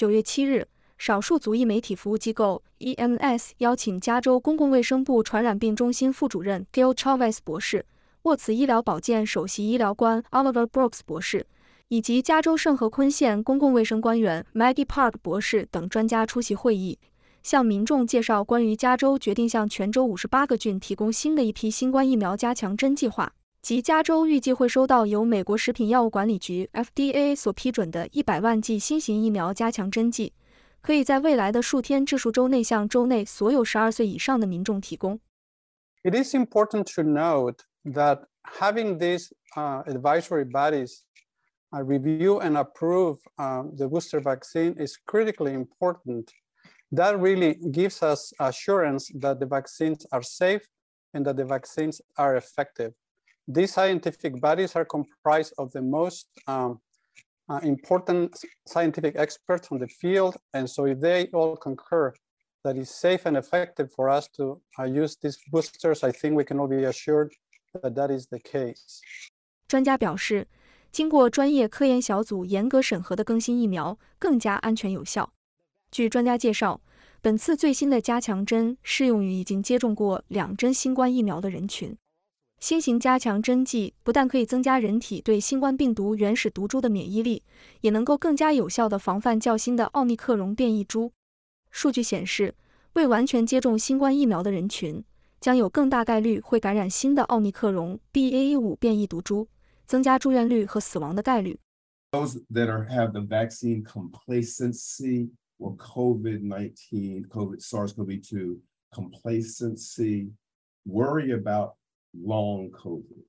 九月七日，少数族裔媒体服务机构 EMS 邀请加州公共卫生部传染病中心副主任 Gil Chavez 博士、沃茨医疗保健首席医疗官 Oliver Brooks 博士以及加州圣何昆县公共卫生官员 Maggie Park 博士等专家出席会议。向民众介绍关于加州决定向全州五十八个郡提供新的一批新冠疫苗加强针计划，及加州预计会收到由美国食品药物管理局 FDA 所批准的一百万剂新型疫苗加强针剂，可以在未来的数天至数周内向州内所有十二岁以上的民众提供。It is important to note that having these uh, advisory bodies uh, review and approve uh, the booster vaccine is critically important. that really gives us assurance that the vaccines are safe and that the vaccines are effective. These scientific bodies are comprised of the most um, uh, important scientific experts on the field. And so if they all concur that it's safe and effective for us to uh, use these boosters, I think we can all be assured that that is the case. 专家表示，经过专业科研小组严格审核的更新疫苗更加安全有效。据专家介绍，本次最新的加强针适用于已经接种过两针新冠疫苗的人群。 新型加强针剂不但可以增加人体对新冠病毒原始毒株的免疫力，也能够更加有效地防范较新的奥密克戎变异株。数据显示，未完全接种新冠疫苗的人群将有更大概率会感染新的奥密克戎 BA.5 变异毒株，增加住院率和死亡的概率。Those that are have the vaccine complacency. or COVID 19, COVID, SARS CoV 2 complacency, worry about long COVID.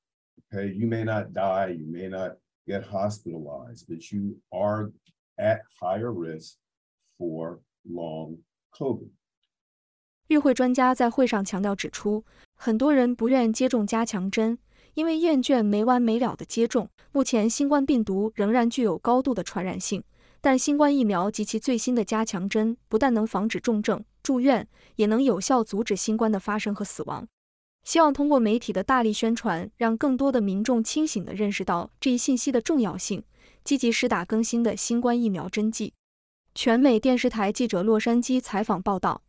Okay, you may not die, you may not get hospitalized, but you are at higher risk for long COVID. 与会专家在会上强调指出，很多人不愿接种加强针，因为厌倦没完没了的接种。目前，新冠病毒仍然具有高度的传染性。但新冠疫苗及其最新的加强针不但能防止重症住院，也能有效阻止新冠的发生和死亡。希望通过媒体的大力宣传，让更多的民众清醒地认识到这一信息的重要性，积极施打更新的新冠疫苗针剂。全美电视台记者洛杉矶采访报道。